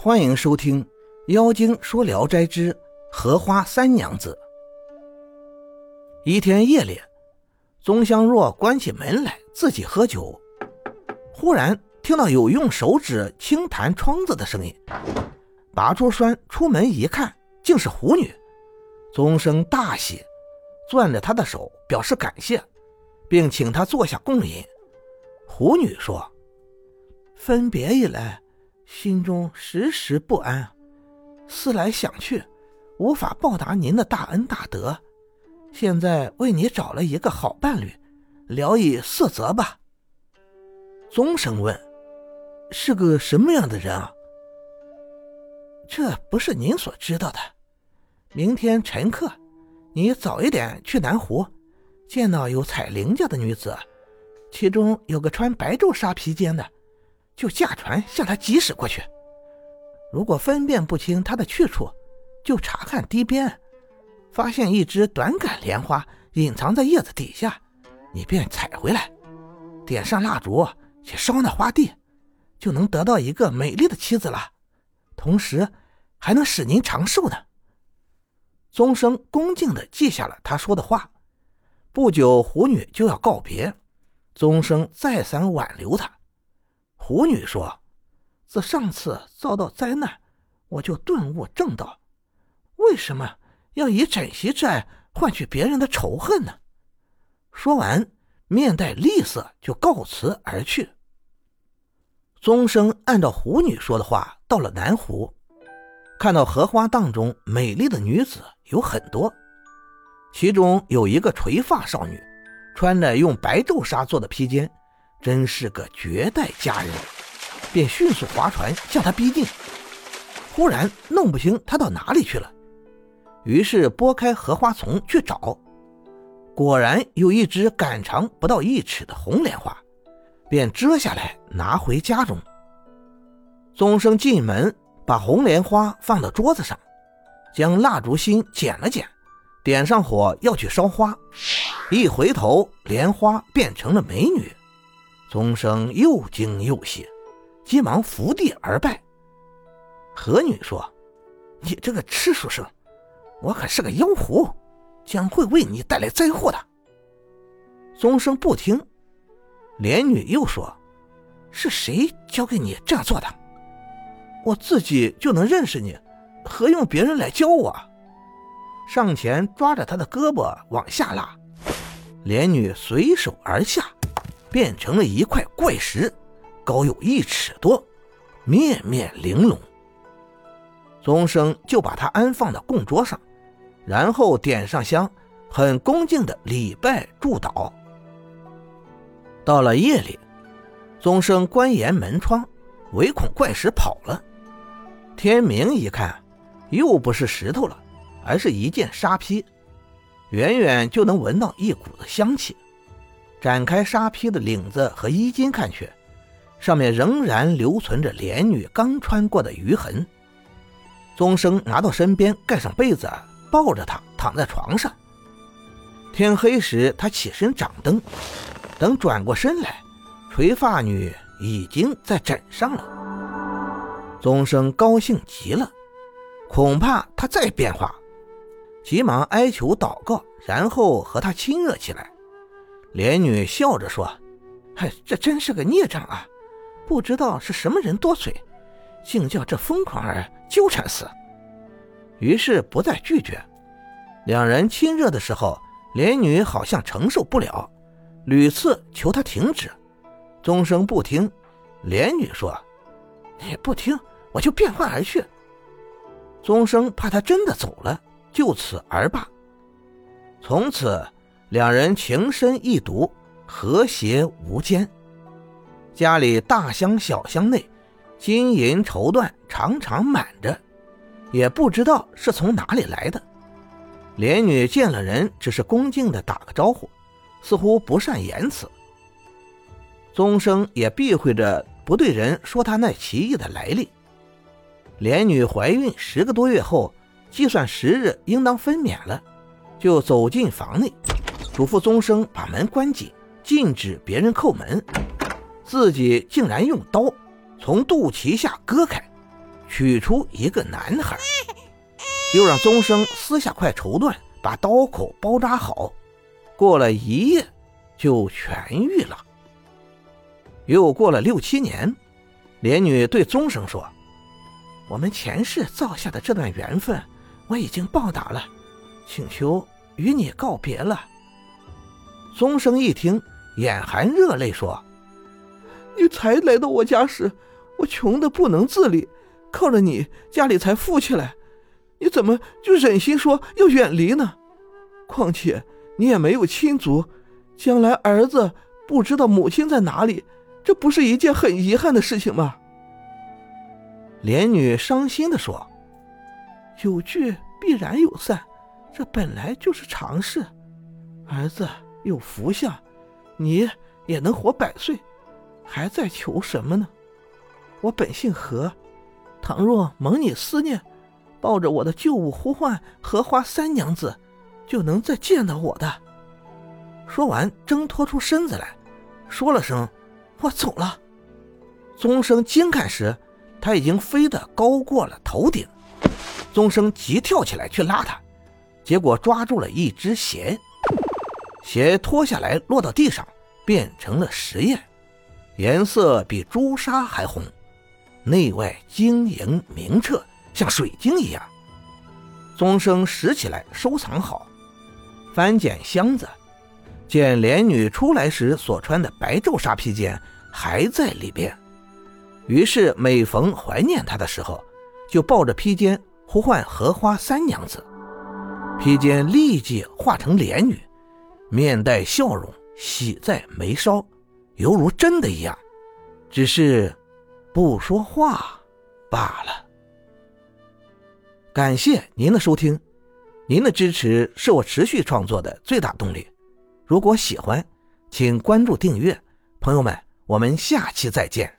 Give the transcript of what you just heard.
欢迎收听《妖精说聊斋之荷花三娘子》。一天夜里，宗香若关起门来自己喝酒，忽然听到有用手指轻弹窗子的声音。拔出栓出门一看，竟是狐女。宗生大喜，攥着她的手表示感谢，并请她坐下共饮。狐女说：“分别以来。”心中时时不安，思来想去，无法报答您的大恩大德。现在为你找了一个好伴侣，聊以色泽吧。宗生问：“是个什么样的人啊？”这不是您所知道的。明天晨课，你早一点去南湖，见到有采菱家的女子，其中有个穿白昼纱披肩的。就驾船向他疾驶过去。如果分辨不清他的去处，就查看堤边，发现一只短杆莲花隐藏在叶子底下，你便采回来，点上蜡烛去烧那花蒂，就能得到一个美丽的妻子了，同时还能使您长寿呢。宗生恭敬地记下了他说的话。不久，狐女就要告别，宗生再三挽留她。狐女说：“自上次遭到灾难，我就顿悟正道。为什么要以枕席之爱换取别人的仇恨呢？”说完，面带厉色就告辞而去。宗生按照狐女说的话，到了南湖，看到荷花荡中美丽的女子有很多，其中有一个垂发少女，穿着用白豆纱做的披肩。真是个绝代佳人，便迅速划船向他逼近。忽然弄不清他到哪里去了，于是拨开荷花丛去找，果然有一只杆长不到一尺的红莲花，便折下来拿回家中。宗生进门，把红莲花放到桌子上，将蜡烛芯剪了剪，点上火要去烧花，一回头，莲花变成了美女。宗生又惊又喜，急忙伏地而拜。何女说：“你这个痴书生，我可是个妖狐，将会为你带来灾祸的。”宗生不听。莲女又说：“是谁教给你这样做的？我自己就能认识你，何用别人来教我？”上前抓着他的胳膊往下拉，莲女随手而下。变成了一块怪石，高有一尺多，面面玲珑。宗生就把它安放到供桌上，然后点上香，很恭敬的礼拜祝祷。到了夜里，宗生关严门窗，唯恐怪石跑了。天明一看，又不是石头了，而是一件纱披，远远就能闻到一股子香气。展开纱披的领子和衣襟看去，上面仍然留存着莲女刚穿过的余痕。宗生拿到身边，盖上被子，抱着她躺在床上。天黑时，他起身掌灯，等转过身来，垂发女已经在枕上了。宗生高兴极了，恐怕她再变化，急忙哀求祷告，然后和她亲热起来。莲女笑着说：“嗨，这真是个孽障啊！不知道是什么人多嘴，竟叫这疯狂儿纠缠死。”于是不再拒绝。两人亲热的时候，莲女好像承受不了，屡次求他停止，终生不听。莲女说：“你不听，我就变换而去。”宗生怕他真的走了，就此而罢。从此。两人情深意笃，和谐无间。家里大箱小箱内，金银绸缎常常满着，也不知道是从哪里来的。莲女见了人，只是恭敬的打个招呼，似乎不善言辞。宗生也避讳着不对人说他那奇异的来历。莲女怀孕十个多月后，计算时日应当分娩了，就走进房内。嘱咐宗生把门关紧，禁止别人叩门，自己竟然用刀从肚脐下割开，取出一个男孩，又让宗生撕下块绸缎，把刀口包扎好。过了一夜，就痊愈了。又过了六七年，莲女对宗生说：“我们前世造下的这段缘分，我已经报答了，请求与你告别了。”宗生一听，眼含热泪说：“你才来到我家时，我穷的不能自理。”靠着你，家里才富起来，你怎么就忍心说要远离呢？况且你也没有亲族，将来儿子不知道母亲在哪里，这不是一件很遗憾的事情吗？莲女伤心的说：“有聚必然有散，这本来就是常事。儿子有福相，你也能活百岁，还在求什么呢？我本姓何。”倘若蒙你思念，抱着我的旧物呼唤荷花三娘子，就能再见到我的。说完，挣脱出身子来，说了声“我走了”。宗生惊看时，他已经飞得高过了头顶。宗生急跳起来去拉他，结果抓住了一只鞋，鞋脱下来落到地上，变成了石砚，颜色比朱砂还红。内外晶莹明澈，像水晶一样。宗生拾起来收藏好，翻检箱子，见莲女出来时所穿的白皱纱披肩还在里边。于是每逢怀念她的时候，就抱着披肩呼唤荷花三娘子，披肩立即化成莲女，面带笑容，喜在眉梢，犹如真的一样。只是。不说话罢了。感谢您的收听，您的支持是我持续创作的最大动力。如果喜欢，请关注订阅。朋友们，我们下期再见。